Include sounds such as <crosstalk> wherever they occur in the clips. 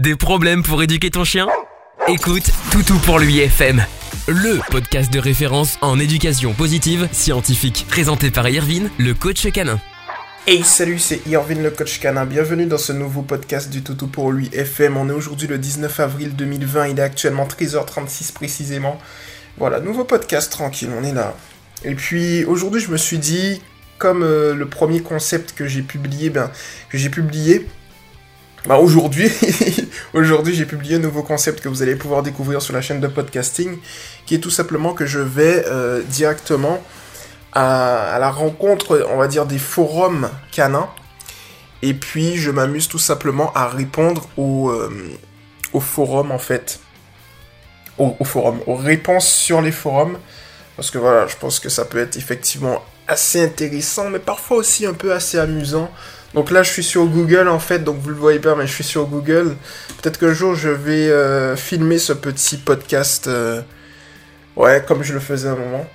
Des problèmes pour éduquer ton chien? Écoute Toutou pour lui FM, le podcast de référence en éducation positive scientifique, présenté par Irvine, le coach canin. Hey salut, c'est Irvine le coach canin. Bienvenue dans ce nouveau podcast du Toutou pour lui FM. On est aujourd'hui le 19 avril 2020, il est actuellement 13h36 précisément. Voilà, nouveau podcast tranquille, on est là. Et puis aujourd'hui, je me suis dit comme euh, le premier concept que j'ai publié, ben que j'ai publié bah aujourd'hui, <laughs> aujourd'hui j'ai publié un nouveau concept que vous allez pouvoir découvrir sur la chaîne de podcasting, qui est tout simplement que je vais euh, directement à, la rencontre, on va dire, des forums canins, et puis je m'amuse tout simplement à répondre aux, euh, aux forums en fait, aux, forums, aux réponses sur les forums, parce que voilà, je pense que ça peut être effectivement assez intéressant, mais parfois aussi un peu assez amusant donc là, je suis sur Google en fait, donc vous le voyez pas, mais je suis sur Google. Peut-être qu'un jour, je vais euh, filmer ce petit podcast, euh, ouais, comme je le faisais à un moment.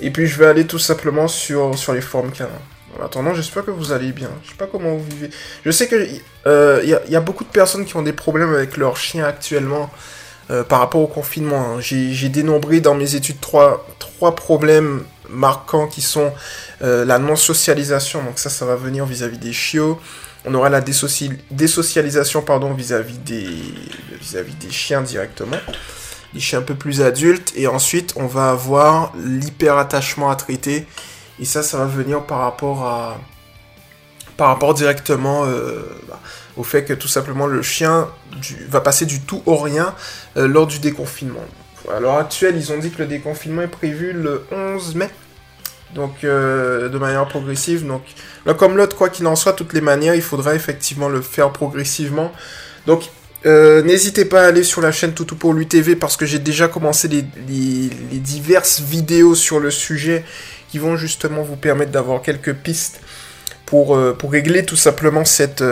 Et puis, je vais aller tout simplement sur, les forums canins. En attendant, j'espère que vous allez bien. Je sais pas comment vous vivez. Je sais que il euh, y, y, a beaucoup de personnes qui ont des problèmes avec leur chien actuellement par rapport au confinement. Hein. J'ai dénombré dans mes études trois, problèmes marquants qui sont euh, la non-socialisation, donc ça, ça va venir vis-à-vis des chiots. On aura la désocialisation vis-à-vis des, chiens directement, des chiens un peu plus adultes. Et ensuite, on va avoir l'hyperattachement à traiter. Et ça, ça va venir par rapport à par rapport directement euh, bah, au fait que tout simplement le chien va passer du tout au rien euh, lors du déconfinement. À l'heure actuelle, ils ont dit que le déconfinement est prévu le 11 mai. Donc, euh, de manière progressive. Donc, là, comme l'autre, quoi qu'il en soit, toutes les manières, il faudra effectivement le faire progressivement. Donc, euh, n'hésitez pas à aller sur la chaîne Toutou pour lui TV parce que j'ai déjà commencé les, diverses vidéos sur le sujet qui vont justement vous permettre d'avoir quelques pistes pour, euh, pour régler tout simplement cette,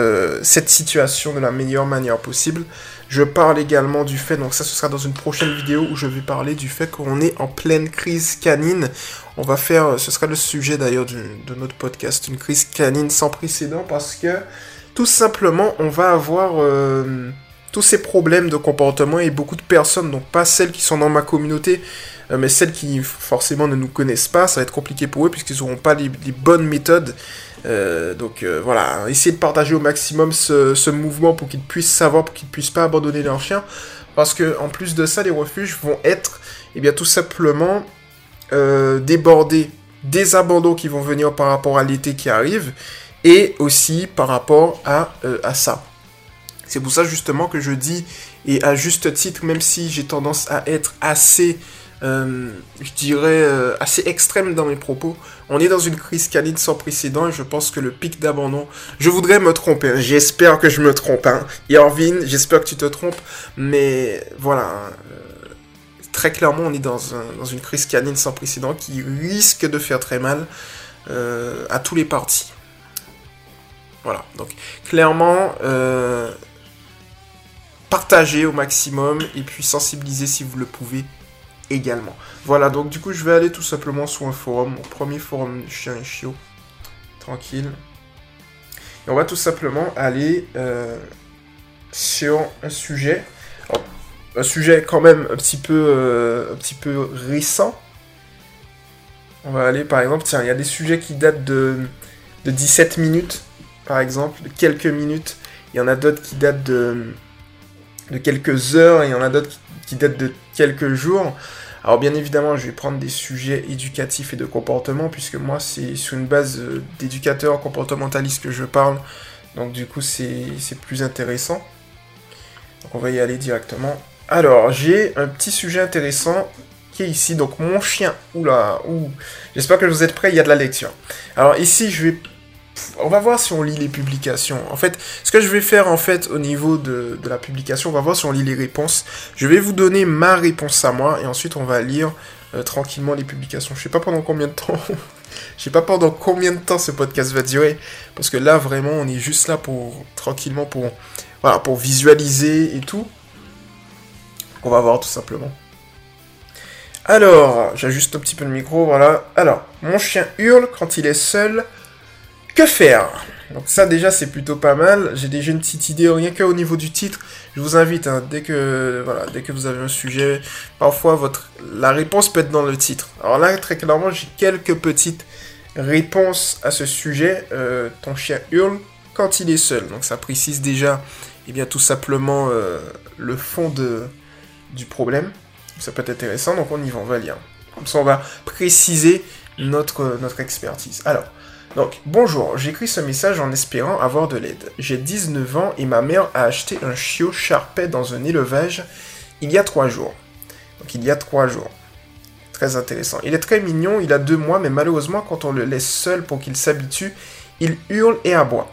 cette situation de la meilleure manière possible. Je parle également du fait, donc ça ce sera dans une prochaine vidéo où je vais parler du fait qu'on est en pleine crise canine. On va faire, ce sera le sujet d'ailleurs de notre podcast, une crise canine sans précédent parce que tout simplement on va avoir euh, tous ces problèmes de comportement et beaucoup de personnes, donc pas celles qui sont dans ma communauté, euh, mais celles qui forcément ne nous connaissent pas, ça va être compliqué pour eux puisqu'ils n'auront pas les, bonnes méthodes. Euh, donc euh, voilà, essayez de partager au maximum ce, mouvement pour qu'ils puissent savoir, pour qu'ils puissent pas abandonner leur chien. Parce que en plus de ça, les refuges vont être eh bien, tout simplement débordés des abandons qui vont venir par rapport à l'été qui arrive et aussi par rapport à, à ça. C'est pour ça justement que je dis, et à juste titre, même si j'ai tendance à être assez euh, je dirais, euh, assez extrême dans mes propos. On est dans une crise canine sans précédent et je pense que le pic d'abandon, je voudrais me tromper, hein. j'espère que je me trompe, hein. Irvine, j'espère que tu te trompes, mais voilà, hein. euh, très clairement on est dans, dans, une crise canine sans précédent qui risque de faire très mal à tous les partis. Voilà, donc clairement, partagez au maximum et puis sensibilisez si vous le pouvez également. Voilà, donc du coup, je vais aller tout simplement sur un forum, mon premier forum chien et chiot. Tranquille. Et on va tout simplement aller euh, sur un sujet. un sujet quand même un petit peu, euh, un petit peu récent. On va aller par exemple, tiens, il y a des sujets qui datent de, de 17 minutes, par exemple, de quelques minutes. Il y en a d'autres qui datent de, de quelques heures, et il y en a d'autres qui qui date de quelques jours. Alors bien évidemment, je vais prendre des sujets éducatifs et de comportement, puisque moi, c'est sur une base euh, d'éducateur comportementaliste que je parle. Donc du coup, c'est plus intéressant. On va y aller directement. Alors, j'ai un petit sujet intéressant qui est ici. Donc mon chien, oula, ouh, j'espère que vous êtes prêts, il y a de la lecture. Alors ici, je vais on va voir si on lit les publications. En fait, ce que je vais faire en fait au niveau de, la publication, on va voir si on lit les réponses. Je vais vous donner ma réponse à moi et ensuite on va lire euh, tranquillement les publications. Je sais pas pendant combien de temps. <laughs> Je sais pas pendant combien de temps ce podcast va durer parce que là vraiment on est juste là pour tranquillement pour voilà pour visualiser et tout. On va voir tout simplement. Alors, j'ajuste un petit peu le micro, voilà. Alors, mon chien hurle quand il est seul Que faire? Donc ça déjà c'est plutôt pas mal. J'ai déjà une petite idée, rien qu'au niveau du titre. Je vous invite, hein, dès que voilà, dès que vous avez un sujet, parfois votre la réponse peut être dans le titre. Alors là très clairement j'ai quelques petites réponses à ce sujet. Euh, ton chien hurle quand il est seul. Donc ça précise déjà, eh bien tout simplement euh, le fond du problème. Ça peut être intéressant, donc on y va, on va lire. Comme ça on va préciser notre, notre expertise. Alors, donc, bonjour, j'écris ce message en espérant avoir de l'aide. J'ai 19 ans et ma mère a acheté un chiot charpet dans un élevage il y a 3 jours. Donc, il y a 3 jours. Très intéressant. Il est très mignon, il a 2 mois, mais malheureusement, quand on le laisse seul pour qu'il s'habitue, il hurle et aboie.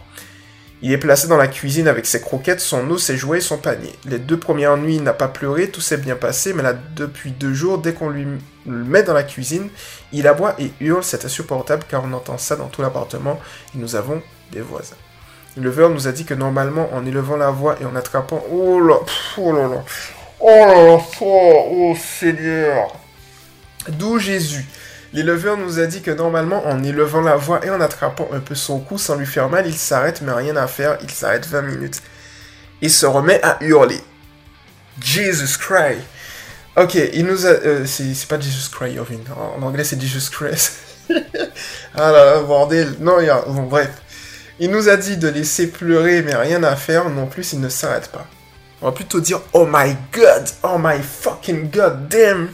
Il est placé dans la cuisine avec ses croquettes, son eau, ses jouets et son panier. Les deux premières nuits, il n'a pas pleuré, tout s'est bien passé, mais là, depuis deux jours, dès qu'on lui le met dans la cuisine, il aboie et hurle, c'est insupportable car on entend ça dans tout l'appartement et nous avons des voisins. Le verre nous a dit que normalement, en élevant la voix et en attrapant... Oh là, oh là là, oh là là, oh, oh Seigneur D'où Jésus L'éleveur nous a dit que normalement, en élevant la voix et en attrapant un peu son cou sans lui faire mal, il s'arrête, mais rien à faire, il s'arrête 20 minutes. Il se remet à hurler. Jesus Christ. Ok, il nous a... Euh, c'est pas Jesus Christ, Irving. En, anglais, c'est Jesus Christ. <laughs> ah là là, bordel. Non, il y a... Bon, bref. Il nous a dit de laisser pleurer, mais rien à faire. Non plus, il ne s'arrête pas. On va plutôt dire, oh my god, oh my fucking god damn.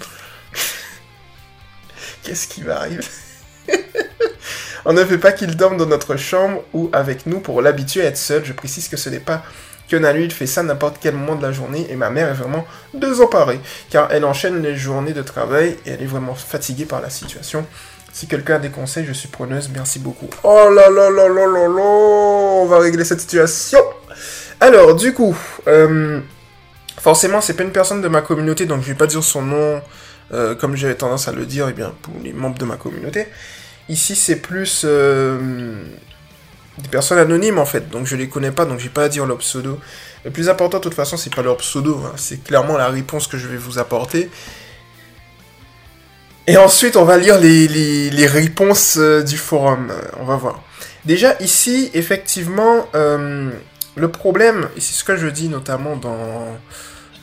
Qu'est-ce qui va arriver? <laughs> On ne veut pas qu'il dorme dans notre chambre ou avec nous pour l'habituer à être seul. Je précise que ce n'est pas que Nalu, il fait ça n'importe quel moment de la journée et ma mère est vraiment désemparée car elle enchaîne les journées de travail et elle est vraiment fatiguée par la situation. Si quelqu'un a des conseils, je suis preneuse, merci beaucoup. Oh là là là là là là, on va régler cette situation. Alors, du coup, euh, forcément, c'est pas une personne de ma communauté, donc je vais pas dire son nom euh, comme j'avais tendance à le dire, eh bien, pour les membres de ma communauté. Ici, c'est plus euh, des personnes anonymes, en fait, donc je les connais pas, donc j'ai pas à dire leur pseudo. Le plus important, de toute façon, c'est pas leur pseudo, hein. c'est clairement la réponse que je vais vous apporter. Et ensuite, on va lire les, les, réponses euh, du forum. On va voir. Déjà, ici, effectivement, le problème, et c'est ce que je dis notamment dans,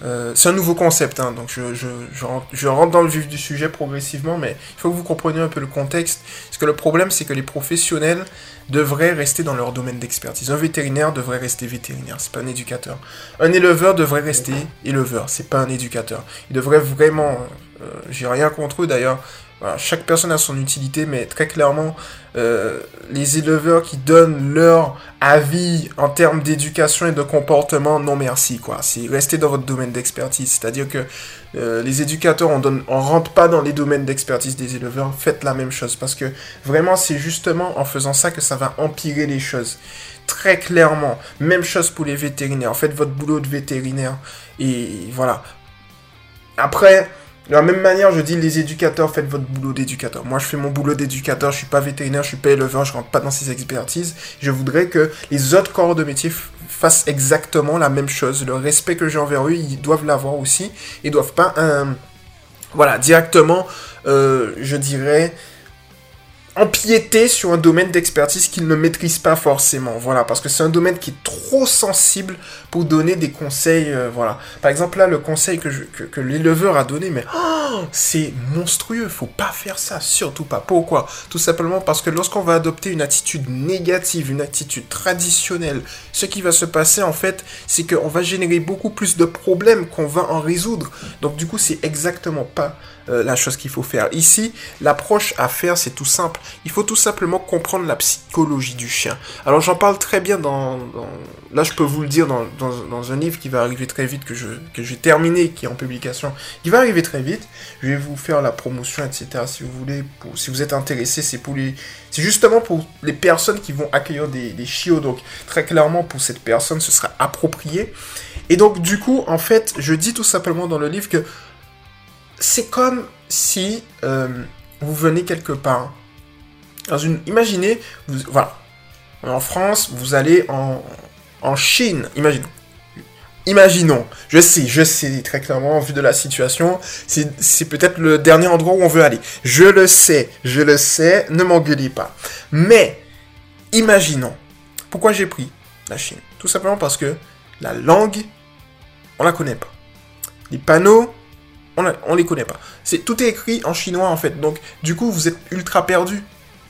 euh, c'est un nouveau concept, hein, donc je, rentre, dans le vif du sujet progressivement, mais il faut que vous compreniez un peu le contexte. Parce que le problème, c'est que les professionnels devraient rester dans leur domaine d'expertise. Un vétérinaire devrait rester vétérinaire, c'est pas un éducateur. Un éleveur devrait rester éleveur, c'est pas un éducateur. Il devrait vraiment, euh, j'ai rien contre eux d'ailleurs, chaque personne a son utilité, mais très clairement, euh, les éleveurs qui donnent leur avis en termes d'éducation et de comportement, non merci, quoi. C'est rester dans votre domaine d'expertise. C'est-à-dire que euh, les éducateurs, on donne, on rentre pas dans les domaines d'expertise des éleveurs, faites la même chose. Parce que vraiment, c'est justement en faisant ça que ça va empirer les choses. Très clairement. Même chose pour les vétérinaires. Faites votre boulot de vétérinaire. Et voilà. Après, de la même manière, je dis les éducateurs, faites votre boulot d'éducateur. Moi, je fais mon boulot d'éducateur, je suis pas vétérinaire, je suis pas éleveur, je rentre pas dans ces expertises. Je voudrais que les autres corps de métier fassent exactement la même chose. Le respect que j'ai envers eux, ils doivent l'avoir aussi. Ils doivent pas, euh, voilà, directement, euh, je dirais, empiéter sur un domaine d'expertise qu'il ne maîtrise pas forcément. Voilà, parce que c'est un domaine qui est trop sensible pour donner des conseils. Euh, voilà. Par exemple, là, le conseil que, l'éleveur a donné, mais oh, c'est monstrueux. Faut pas faire ça, surtout pas. Pourquoi? Tout simplement parce que lorsqu'on va adopter une attitude négative, une attitude traditionnelle, ce qui va se passer en fait, c'est qu'on va générer beaucoup plus de problèmes qu'on va en résoudre. Donc du coup, c'est exactement pas euh, la chose qu'il faut faire. Ici, l'approche à faire, c'est tout simple. Il faut tout simplement comprendre la psychologie du chien. Alors j'en parle très bien dans, Là, je peux vous le dire dans, dans, un livre qui va arriver très vite, que je que j'ai terminé, qui est en publication, qui va arriver très vite. Je vais vous faire la promotion, etc. Si vous voulez, si vous êtes intéressé, c'est pour les... C'est justement pour les personnes qui vont accueillir des chiots. Donc, très clairement, pour cette personne, ce sera approprié. Et donc, du coup, en fait, je dis tout simplement dans le livre que c'est comme si euh, vous venez quelque part. Dans une, imaginez, voilà, en France, vous allez en, en Chine, imaginons. Imaginons, je sais, je sais très clairement, vu de la situation, c'est peut-être le dernier endroit où on veut aller. Je le sais, je le sais, ne m'engueulez pas. Mais, Imaginons. Pourquoi j'ai pris la Chine? Tout simplement parce que la langue, on la connaît pas. Les panneaux, on, ne les connaît pas. C'est tout est écrit en chinois en fait. Donc du coup, vous êtes ultra perdu.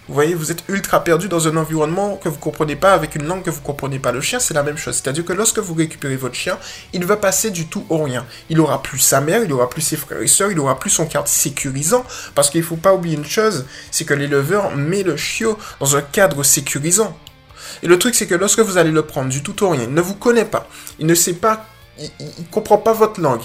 Vous voyez, vous êtes ultra perdu dans un environnement que vous comprenez pas, avec une langue que vous comprenez pas. Le chien, c'est la même chose. C'est-à-dire que lorsque vous récupérez votre chien, il va passer du tout au rien. Il aura plus sa mère, il aura plus ses frères et sœurs, il aura plus son cadre sécurisant. Parce qu'il faut pas oublier une chose, c'est que l'éleveur met le chiot dans un cadre sécurisant. Et le truc, c'est que lorsque vous allez le prendre du tout au rien, il ne vous connaît pas, il ne sait pas, il, ne comprend pas votre langue,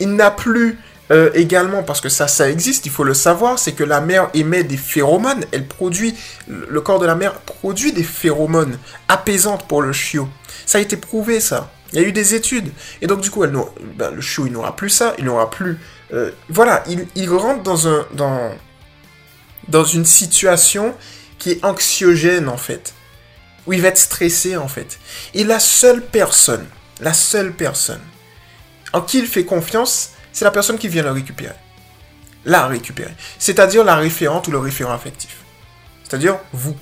il n'a plus euh, également, parce que ça, ça existe, il faut le savoir, c'est que la mère émet des phéromones, elle produit, le corps de la mère produit des phéromones apaisantes pour le chiot. Ça a été prouvé, ça. Il y a eu des études. Et donc, du coup, ben, le chiot, il n'aura plus ça, il n'aura plus... Euh, voilà, il, rentre dans, dans une situation qui est anxiogène, en fait. Où il va être stressé, en fait. Et la seule personne, la seule personne en qui il fait confiance, c'est la personne qui vient le récupérer. La récupérer. C'est-à-dire la référente ou le référent affectif. C'est-à-dire vous.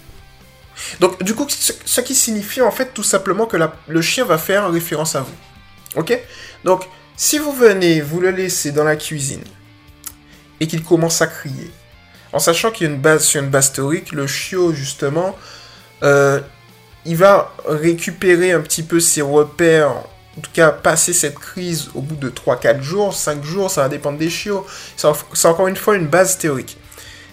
Donc, du coup, ce, qui signifie en fait tout simplement que le chien va faire référence à vous. Ok? Donc, si vous venez, vous le laissez dans la cuisine et qu'il commence à crier, en sachant qu'il y a une base sur une base théorique, le chiot, justement, euh, il va récupérer un petit peu ses repères en tout cas, passer cette crise au bout de 3-4 jours, 5 jours, ça va dépendre des chiots. C'est encore une fois une base théorique.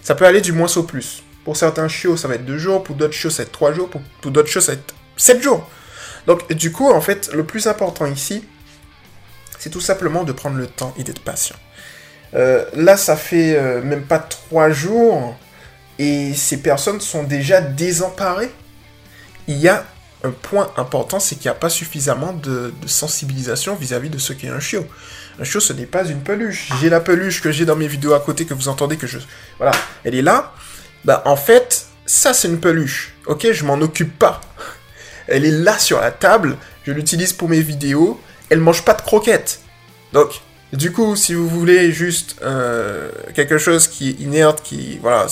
Ça peut aller du moins au plus. Pour certains chiots, ça va être 2 jours, pour d'autres chiots, ça va être 3 jours, pour, d'autres chiots, ça va être 7 jours. Donc, du coup, en fait, le plus important ici, c'est tout simplement de prendre le temps et d'être patient. Euh, là, ça fait euh, même pas 3 jours, et ces personnes sont déjà désemparées. Il y a un point important, c'est qu'il n'y a pas suffisamment de, sensibilisation vis-à-vis de ce qu'est un chiot. Un chiot, ce n'est pas une peluche. J'ai la peluche que j'ai dans mes vidéos à côté, que vous entendez que je... Voilà, elle est là. Bah, en fait, ça, c'est une peluche. Ok, je m'en occupe pas. Elle est là sur la table, je l'utilise pour mes vidéos. Elle mange pas de croquettes. Donc, du coup, si vous voulez juste euh, quelque chose qui est inerte, qui... Voilà,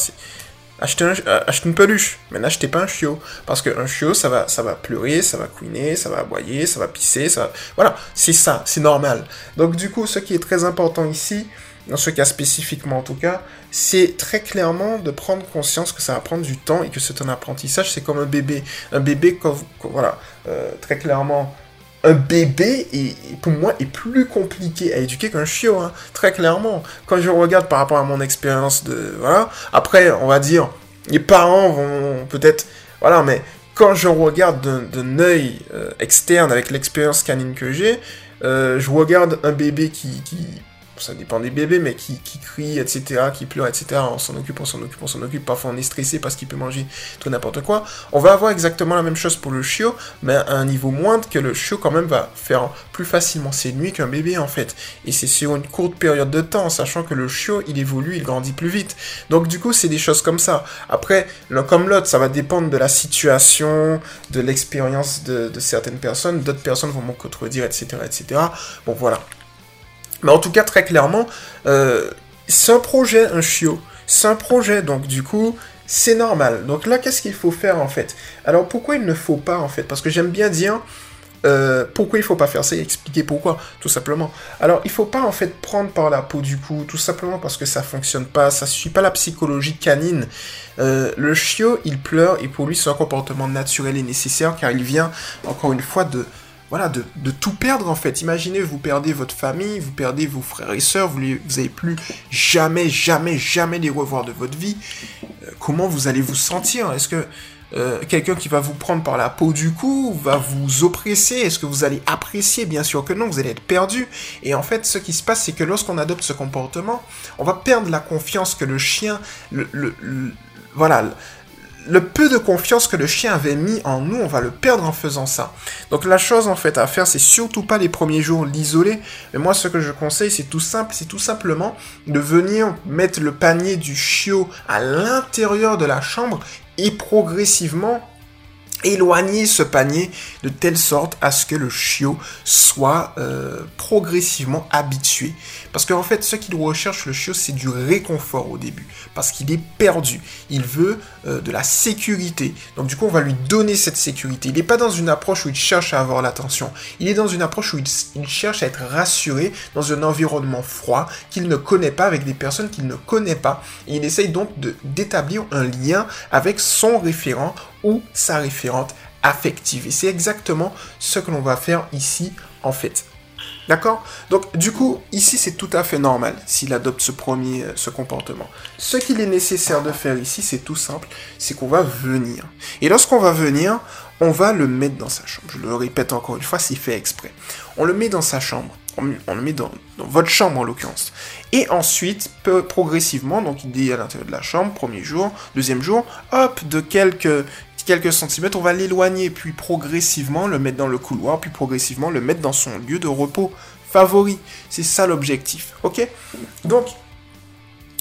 c'est euh, achetez, une peluche, mais n'achetez pas un chiot. Parce qu'un chiot, ça va, ça va pleurer, ça va couiner, ça va aboyer, ça va pisser, ça Voilà, c'est ça, c'est normal. Donc du coup, ce qui est très important ici, dans ce cas spécifiquement en tout cas, c'est très clairement de prendre conscience que ça va prendre du temps et que c'est un apprentissage, c'est comme un bébé. Un bébé, voilà, euh, très clairement, un bébé, est, pour moi, est plus compliqué à éduquer qu'un chiot, hein, très clairement. Quand je regarde par rapport à mon expérience de... Voilà. Après, on va dire, les parents vont peut-être... Voilà, mais quand je regarde d'un œil euh, externe avec l'expérience canine que j'ai, euh, je regarde un bébé qui, qui ça dépend des bébés, mais qui, qui crient, etc., qui pleurent, etc., on s'en occupe, on s'en occupe, on s'en occupe, parfois on est stressé parce qu'il peut manger tout n'importe quoi. On va avoir exactement la même chose pour le chiot, mais à un niveau moindre que le chiot quand même va faire plus facilement ses nuits qu'un bébé en fait. Et c'est sur une courte période de temps, sachant que le chiot, il évolue, il grandit plus vite. Donc du coup, c'est des choses comme ça. Après, l'un comme l'autre, ça va dépendre de la situation, de l'expérience de, de certaines personnes. D'autres personnes vont me contredire, etc., etc. Bon, voilà. Mais en tout cas, très clairement, euh, c'est un projet, un chiot. C'est un projet, donc du coup, c'est normal. Donc là, qu'est-ce qu'il faut faire en fait? Alors pourquoi il ne faut pas en fait? Parce que j'aime bien dire euh, pourquoi il faut pas faire ça et expliquer pourquoi, tout simplement. Alors il faut pas en fait prendre par la peau du cou, tout simplement parce que ça fonctionne pas, ça suit pas la psychologie canine. Euh, le chiot, il pleure et pour lui c'est un comportement naturel et nécessaire car il vient encore une fois de voilà, de, tout perdre en fait. Imaginez, vous perdez votre famille, vous perdez vos frères et sœurs, vous n'avez plus jamais, jamais, jamais les revoir de votre vie. Euh, comment vous allez vous sentir? Est-ce que euh, quelqu'un qui va vous prendre par la peau du cou va vous oppresser? Est-ce que vous allez apprécier? Bien sûr que non, vous allez être perdu. Et en fait, ce qui se passe, c'est que lorsqu'on adopte ce comportement, on va perdre la confiance que le chien, voilà, le peu de confiance que le chien avait mis en nous, on va le perdre en faisant ça. Donc la chose en fait à faire, c'est surtout pas les premiers jours l'isoler. Mais moi, ce que je conseille, c'est tout simple, c'est tout simplement de venir mettre le panier du chiot à l'intérieur de la chambre et progressivement éloigner ce panier de telle sorte à ce que le chiot soit euh, progressivement habitué. Parce qu'en fait, ce qu'il recherche, le chiot, c'est du réconfort au début. Parce qu'il est perdu. Il veut euh, de la sécurité. Donc du coup, on va lui donner cette sécurité. Il n'est pas dans une approche où il cherche à avoir l'attention. Il est dans une approche où il, cherche à être rassuré dans un environnement froid qu'il ne connaît pas, avec des personnes qu'il ne connaît pas. Et il essaye donc d'établir un lien avec son référent ou sa référente affective. Et c'est exactement ce que l'on va faire ici en fait. D'accord? Donc du coup, ici c'est tout à fait normal s'il adopte ce premier euh, ce comportement. Ce qu'il est nécessaire de faire ici, c'est tout simple, c'est qu'on va venir. Et lorsqu'on va venir, on va le mettre dans sa chambre. Je le répète encore une fois, c'est fait exprès. On le met dans sa chambre. On, le met dans, votre chambre en l'occurrence. Et ensuite, progressivement, donc il est à l'intérieur de la chambre, premier jour, deuxième jour, hop, de quelques quelques centimètres, on va l'éloigner, puis progressivement le mettre dans le couloir, puis progressivement le mettre dans son lieu de repos favori. C'est ça l'objectif, ok? Donc,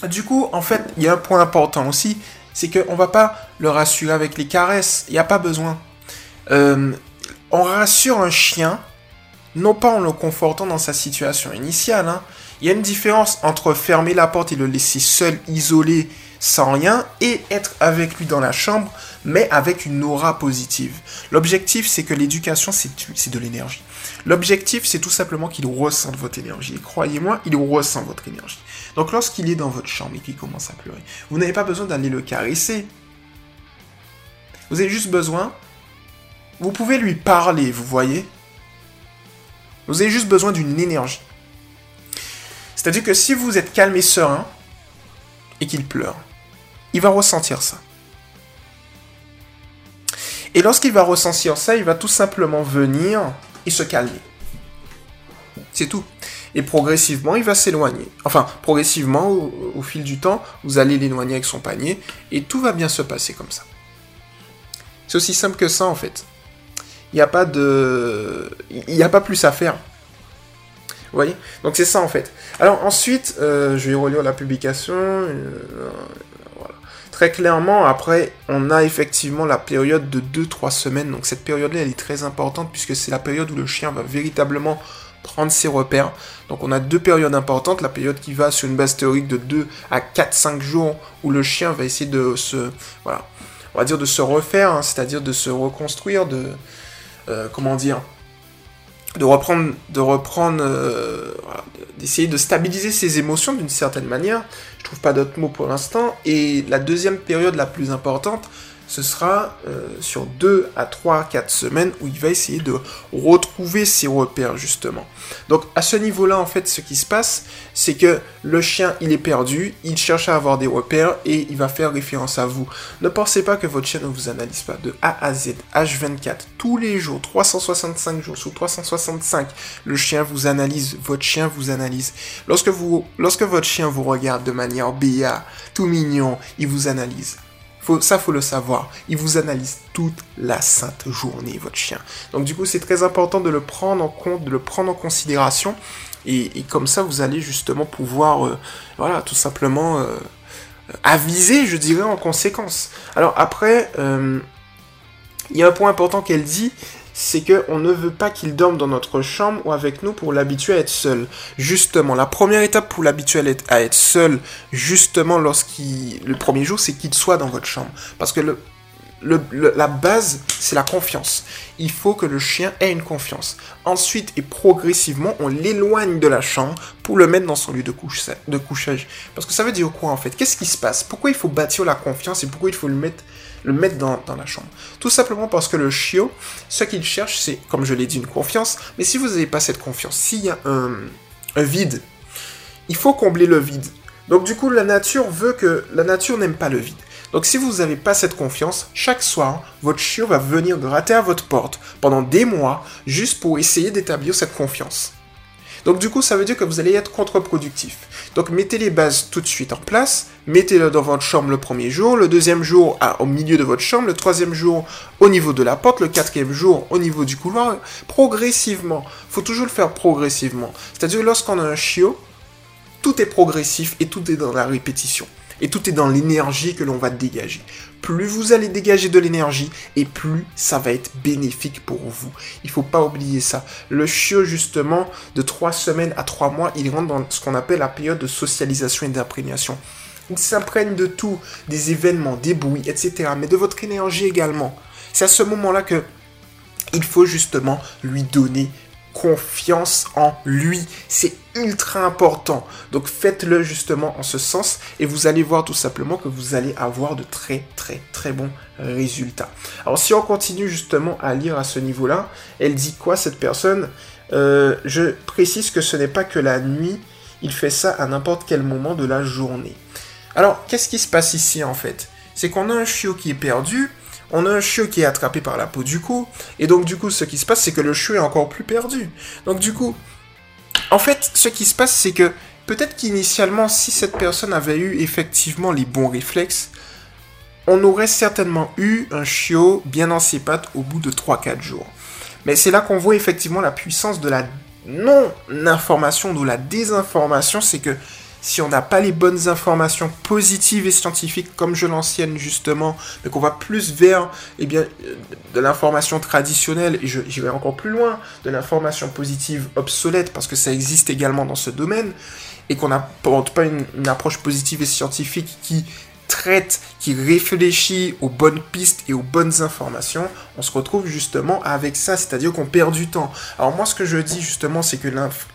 du coup, en fait, il y a un point important aussi, c'est qu'on va pas le rassurer avec les caresses, il n'y a pas besoin. Euh, on rassure un chien, non pas en le confortant dans sa situation initiale. Hein. Il y a une différence entre fermer la porte et le laisser seul, isolé, sans rien, et être avec lui dans la chambre mais avec une aura positive. L'objectif, c'est que l'éducation, c'est de l'énergie. L'objectif, c'est tout simplement qu'il ressente votre énergie. Et croyez-moi, il ressent votre énergie. Donc lorsqu'il est dans votre chambre et qu'il commence à pleurer, vous n'avez pas besoin d'aller le caresser. Vous avez juste besoin... Vous pouvez lui parler, vous voyez Vous avez juste besoin d'une énergie. C'est-à-dire que si vous êtes calme et serein, et qu'il pleure, il va ressentir ça. Et lorsqu'il va ressentir ça, il va tout simplement venir et se calmer. C'est tout. Et progressivement, il va s'éloigner. Enfin, progressivement, au, fil du temps, vous allez l'éloigner avec son panier, et tout va bien se passer comme ça. C'est aussi simple que ça, en fait. Il n'y a pas de... Il n'y a pas plus à faire. Vous voyez? Donc c'est ça, en fait. Alors ensuite, euh, je vais relire la publication. Euh, Très clairement, après, on a effectivement la période de 2-3 semaines. Donc cette période-là, elle est très importante puisque c'est la période où le chien va véritablement prendre ses repères. Donc on a deux périodes importantes. La période qui va sur une base théorique de 2 à 4-5 jours où le chien va essayer de se... Voilà. On va dire de se refaire, hein, c'est-à-dire de se reconstruire, de... Euh, comment dire de reprendre, de reprendre, euh, d'essayer de stabiliser ses émotions d'une certaine manière. Je trouve pas d'autres mots pour l'instant. Et la deuxième période la plus importante, ce sera euh, sur 2 à 3, 4 semaines où il va essayer de retrouver ses repères justement. Donc à ce niveau-là, en fait, ce qui se passe, c'est que le chien, il est perdu, il cherche à avoir des repères et il va faire référence à vous. Ne pensez pas que votre chien ne vous analyse pas de A à Z, H24, tous les jours, 365 jours sur 365, le chien vous analyse, votre chien vous analyse. Lorsque, votre chien vous regarde de manière béat, tout mignon, il vous analyse. Faut, ça, faut le savoir. Il vous analyse toute la sainte journée, votre chien. Donc du coup, c'est très important de le prendre en compte, de le prendre en considération. Et, comme ça, vous allez justement pouvoir, euh, voilà, tout simplement euh, aviser, je dirais, en conséquence. Alors après, euh, il y a un point important qu'elle dit, c'est qu'on ne veut pas qu'il dorme dans notre chambre ou avec nous pour l'habituer à être seul. Justement, la première étape pour l'habituer à être seul, justement, lorsqu'il, le premier jour, c'est qu'il soit dans votre chambre. Parce que la base, c'est la confiance. Il faut que le chien ait une confiance. Ensuite et progressivement, on l'éloigne de la chambre pour le mettre dans son lieu de, de couchage. Parce que ça veut dire quoi en fait? Qu'est-ce qui se passe? Pourquoi il faut bâtir la confiance et pourquoi il faut le mettre, le mettre dans, la chambre Tout simplement parce que le chiot, ce qu'il cherche, c'est, comme je l'ai dit, une confiance. Mais si vous n'avez pas cette confiance, s'il y a un vide, il faut combler le vide. Donc du coup, la nature veut que... La nature n'aime pas le vide. Donc si vous n'avez pas cette confiance, chaque soir, votre chiot va venir gratter à votre porte pendant des mois juste pour essayer d'établir cette confiance. Donc du coup, ça veut dire que vous allez être contre-productif. Donc mettez les bases tout de suite en place, mettez-le dans votre chambre le premier jour, le deuxième jour au milieu de votre chambre, le troisième jour au niveau de la porte, le quatrième jour au niveau du couloir, progressivement. Faut toujours le faire progressivement. C'est-à-dire lorsqu'on a un chiot, tout est progressif et tout est dans la répétition. Et tout est dans l'énergie que l'on va dégager. Plus vous allez dégager de l'énergie, et plus ça va être bénéfique pour vous. Il faut pas oublier ça. Le chiot, justement, de 3 semaines à 3 mois, il rentre dans ce qu'on appelle la période de socialisation et d'imprégnation. Il s'imprègne de tout, des événements, des bruits, etc. Mais de votre énergie également. C'est à ce moment-là que il faut justement lui donner confiance en lui. C'est ultra important. Donc faites-le justement en ce sens et vous allez voir tout simplement que vous allez avoir de très très très bons résultats. Alors si on continue justement à lire à ce niveau-là, elle dit quoi cette personne? Euh, Je précise que ce n'est pas que la nuit, il fait ça à n'importe quel moment de la journée. Alors qu'est-ce qui se passe ici en fait? C'est qu'on a un chiot qui est perdu on a un chiot qui est attrapé par la peau du cou, et donc du coup, ce qui se passe, c'est que le chiot est encore plus perdu. Donc du coup, en fait, ce qui se passe, c'est que peut-être qu'initialement, si cette personne avait eu effectivement les bons réflexes, on aurait certainement eu un chiot bien dans ses pattes au bout de 3-4 jours. Mais c'est là qu'on voit effectivement la puissance de la non-information, de la désinformation, c'est que si on n'a pas les bonnes informations positives et scientifiques comme je l'ancienne justement, mais qu'on va plus vers eh bien, de l'information traditionnelle, et j'irai encore plus loin, de l'information positive obsolète, parce que ça existe également dans ce domaine, et qu'on n'apporte pas une approche positive et scientifique qui traite, qui réfléchit aux bonnes pistes et aux bonnes informations, on se retrouve justement avec ça, c'est-à-dire qu'on perd du temps. Alors moi ce que je dis justement c'est que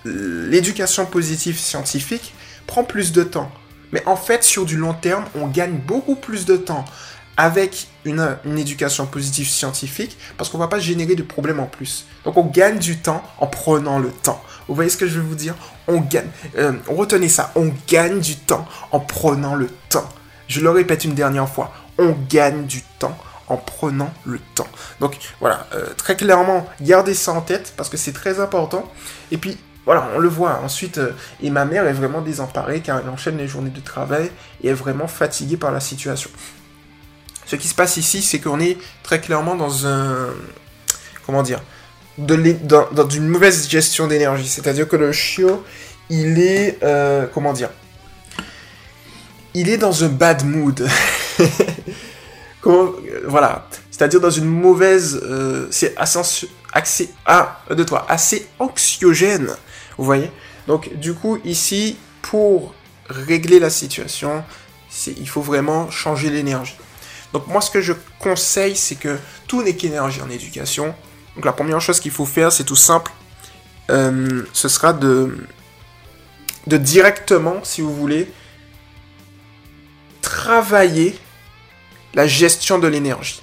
l'éducation positive scientifique, prend plus de temps. Mais en fait, sur du long terme, on gagne beaucoup plus de temps avec une, éducation positive scientifique parce qu'on va pas générer de problèmes en plus. Donc on gagne du temps en prenant le temps. Vous voyez ce que je veux vous dire? On gagne. Euh, retenez ça. On gagne du temps en prenant le temps. Je le répète une dernière fois. On gagne du temps en prenant le temps. Donc voilà, euh, très clairement, gardez ça en tête parce que c'est très important. Et puis voilà, on le voit. Ensuite, euh, et ma mère est vraiment désemparée car elle enchaîne les journées de travail et est vraiment fatiguée par la situation. Ce qui se passe ici, c'est qu'on est très clairement dans un. Comment dire dans, une mauvaise gestion d'énergie. C'est-à-dire que le chiot, il est. Euh, comment dire Il est dans un bad mood. <laughs> comment, voilà. C'est-à-dire dans une mauvaise. Euh, c'est assez, ah, de toi, assez anxiogène. Vous voyez? Donc du coup ici, pour régler la situation, il faut vraiment changer l'énergie. Donc moi ce que je conseille, c'est que tout n'est qu'énergie en éducation. Donc la première chose qu'il faut faire, c'est tout simple. Euh, ce sera de, de directement, si vous voulez, travailler la gestion de l'énergie.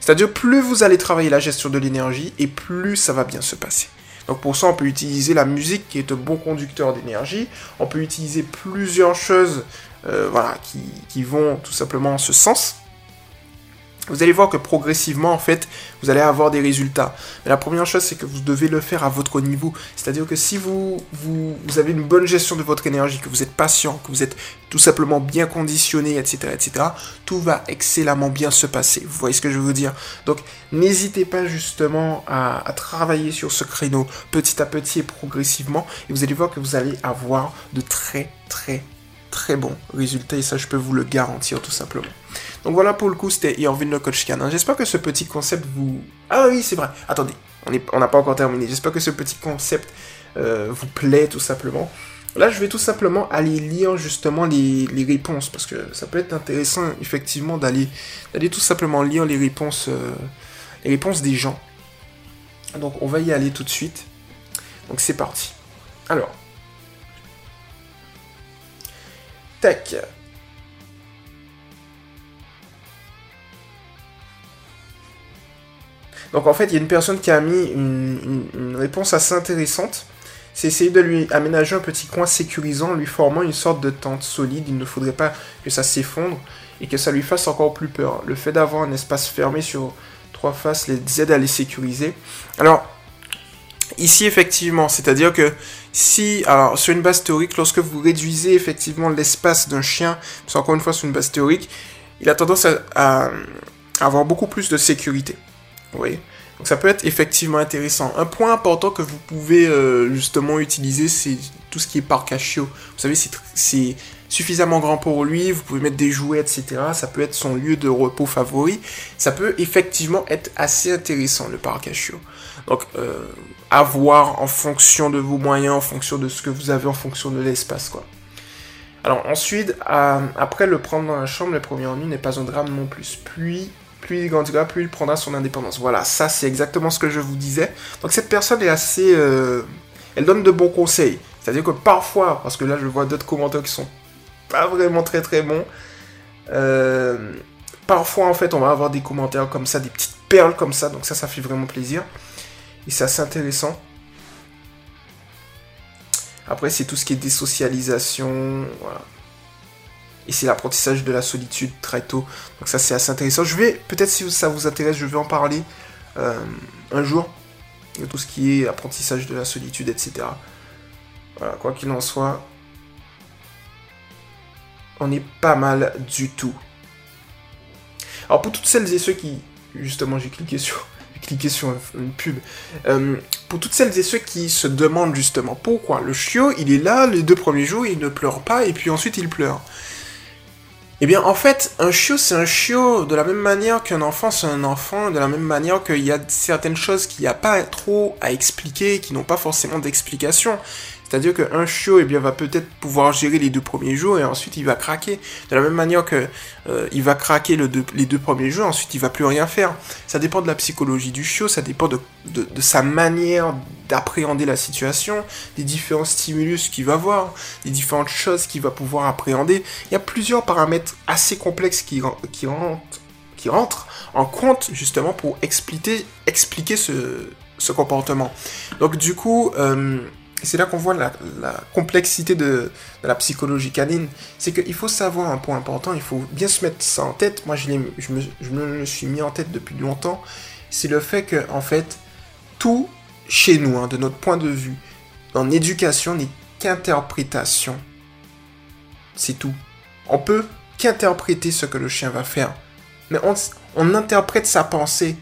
C'est-à-dire, plus vous allez travailler la gestion de l'énergie, et plus ça va bien se passer. Donc pour ça, on peut utiliser la musique qui est un bon conducteur d'énergie. On peut utiliser plusieurs choses euh, voilà, qui, qui, vont tout simplement en ce sens vous allez voir que progressivement, en fait, vous allez avoir des résultats. Mais la première chose, c'est que vous devez le faire à votre niveau. C'est-à-dire que si vous, avez une bonne gestion de votre énergie, que vous êtes patient, que vous êtes tout simplement bien conditionné, etc., etc., tout va excellemment bien se passer. Vous voyez ce que je veux dire? Donc, n'hésitez pas justement à travailler sur ce créneau petit à petit et progressivement. Et vous allez voir que vous allez avoir de très, très, très bons résultats. Et ça, je peux vous le garantir tout simplement. Donc voilà pour le coup, c'était Irvin le coach canin. J'espère que ce petit concept vous... Ah oui, c'est vrai. Attendez, on n'a pas encore terminé. J'espère que ce petit concept euh, vous plaît tout simplement. Là, je vais tout simplement aller lire justement les, réponses, parce que ça peut être intéressant effectivement d'aller tout simplement lire les réponses, euh, les réponses des gens. Donc on va y aller tout de suite. Donc c'est parti. Alors. Tac. Donc en fait, il y a une personne qui a mis une, réponse assez intéressante. C'est essayer de lui aménager un petit coin sécurisant, lui formant une sorte de tente solide. Il ne faudrait pas que ça s'effondre et que ça lui fasse encore plus peur. Le fait d'avoir un espace fermé sur trois faces les aide à les sécuriser. Alors, ici effectivement, c'est-à-dire que si, alors sur une base théorique, lorsque vous réduisez effectivement l'espace d'un chien, c'est encore une fois sur une base théorique, il a tendance à avoir beaucoup plus de sécurité. Oui. Donc ça peut être effectivement intéressant. Un point important que vous pouvez euh, justement utiliser, c'est tout ce qui est parc à chiot. Vous savez, c'est suffisamment grand pour lui, vous pouvez mettre des jouets, etc. Ça peut être son lieu de repos favori. Ça peut effectivement être assez intéressant, le parc à chiot. Donc, euh, à voir en fonction de vos moyens, en fonction de ce que vous avez, en fonction de l'espace. Alors ensuite, après le prendre dans la chambre, le premier ennui n'est pas un drame non plus. Puis, plus il grandira, plus il prendra son indépendance. Voilà, ça c'est exactement ce que je vous disais. Donc cette personne est assez... Euh, elle donne de bons conseils. C'est-à-dire que parfois, parce que là je vois d'autres commentaires qui sont pas vraiment très très bons, euh, parfois en fait on va avoir des commentaires comme ça, des petites perles comme ça, donc ça ça fait vraiment plaisir. Et c'est assez intéressant. Après, c'est tout ce qui est désocialisation. Voilà. Et c'est l'apprentissage de la solitude très tôt. Donc ça, c'est assez intéressant. Je vais, peut-être si ça vous intéresse, je vais en parler euh, un jour. De tout ce qui est apprentissage de la solitude, etc. Voilà, quoi qu'il en soit, on est pas mal du tout. Alors pour toutes celles et ceux qui, justement, j'ai cliqué sur <laughs> sur une pub. Euh, pour toutes celles et ceux qui se demandent justement pourquoi le chiot, il est là les deux premiers jours, il ne pleure pas et puis ensuite il pleure. Eh bien, en fait, un chiot, c'est un chiot de la même manière qu'un enfant, c'est un enfant, de la même manière qu'il y a certaines choses qu'il n'y a pas trop à expliquer, qui n'ont pas forcément d'explication. C'est-à-dire qu'un chiot eh bien, va peut-être pouvoir gérer les deux premiers jours et ensuite il va craquer. De la même manière que euh, il va craquer les deux premiers jours, ensuite il va plus rien faire. Ça dépend de la psychologie du chiot, ça dépend de, sa manière d'appréhender la situation, des différents stimulus qu'il va voir, des différentes choses qu'il va pouvoir appréhender. Il y a plusieurs paramètres assez complexes qui, qui rentrent en compte justement pour expliquer, expliquer ce, ce comportement. Donc du coup, euh, c'est là qu'on voit la, complexité de, la psychologie canine. C'est qu'il faut savoir un point important, il faut bien se mettre ça en tête. Moi, je, me, suis mis en tête depuis longtemps. C'est le fait que, en fait, tout chez nous, hein, de notre point de vue, en éducation, n'est qu'interprétation. C'est tout. On peut qu'interpréter ce que le chien va faire. Mais on interprète sa pensée.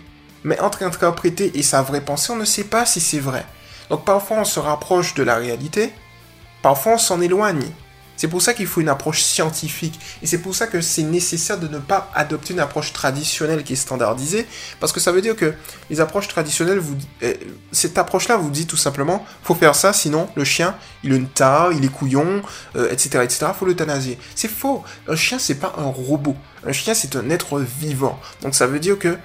Mais entre interpréter et sa vraie pensée, on ne sait pas si c'est vrai. Donc parfois on se rapproche de la réalité, parfois on s'en éloigne. C'est pour ça qu'il faut une approche scientifique. Et c'est pour ça que c'est nécessaire de ne pas adopter une approche traditionnelle qui est standardisée. Parce que ça veut dire que les approches traditionnelles, vous, euh, cette approche-là vous dit tout simplement, faut faire ça, sinon le chien, il a une tare, il est couillon, etc., euh, etc., faut l'euthanasier. C'est faux. Un chien, c'est pas un robot. Un chien, c'est un être vivant. Donc ça veut dire que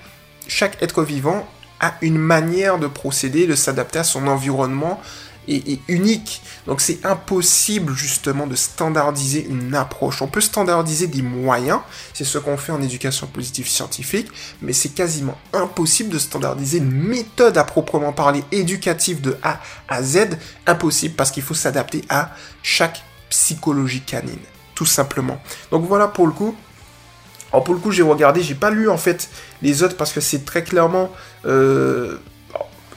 chaque être vivant a une manière de procéder, de s'adapter à son environnement est, unique. Donc c'est impossible justement de standardiser une approche. On peut standardiser des moyens, c'est ce qu'on fait en éducation positive scientifique, mais c'est quasiment impossible de standardiser une méthode à proprement parler éducative de A à Z. Impossible parce qu'il faut s'adapter à chaque psychologie canine, tout simplement. Donc voilà pour le coup, alors pour le coup, j'ai regardé, j'ai pas lu en fait les autres parce que c'est très clairement. Euh,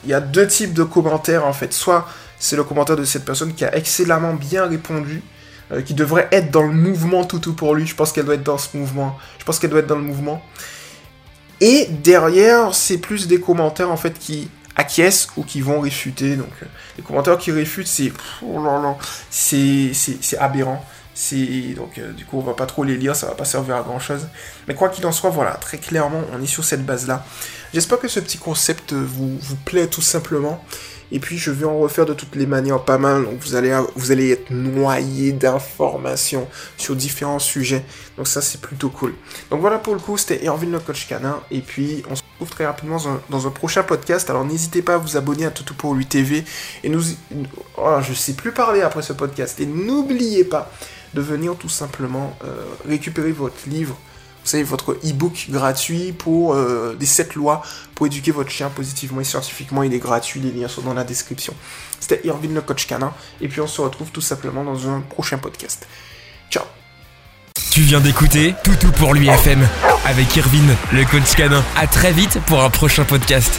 il y a deux types de commentaires en fait. Soit c'est le commentaire de cette personne qui a excellemment bien répondu, euh, qui devrait être dans le mouvement tout pour lui. Je pense qu'elle doit être dans ce mouvement. Je pense qu'elle doit être dans le mouvement. Et derrière, c'est plus des commentaires en fait qui acquiescent ou qui vont réfuter. Donc euh, les commentaires qui réfutent, c'est oh c'est aberrant. C'est donc euh, du coup on va pas trop les lire, ça va pas servir à grand chose. Mais quoi qu'il en soit, voilà, très clairement, on est sur cette base là. J'espère que ce petit concept vous, vous plaît tout simplement. Et puis je vais en refaire de toutes les manières pas mal. Donc vous allez, vous allez être noyé d'informations sur différents sujets. Donc ça c'est plutôt cool. Donc voilà pour le coup, c'était Erwin le coach canin. Et puis on se retrouve très rapidement dans un, prochain podcast. Alors n'hésitez pas à vous abonner à TV. Et nous... Oh, je sais plus parler après ce podcast. Et n'oubliez pas de venir tout simplement euh, récupérer votre livre, vous savez, votre e-book gratuit pour euh, des 7 lois pour éduquer votre chien positivement et scientifiquement. Il est gratuit, les liens sont dans la description. C'était Irvin le coach canin, et puis on se retrouve tout simplement dans un prochain podcast. Ciao tu viens d'écouter Toutou pour lui FM avec Irvine, le coach canin. À très vite pour un prochain podcast.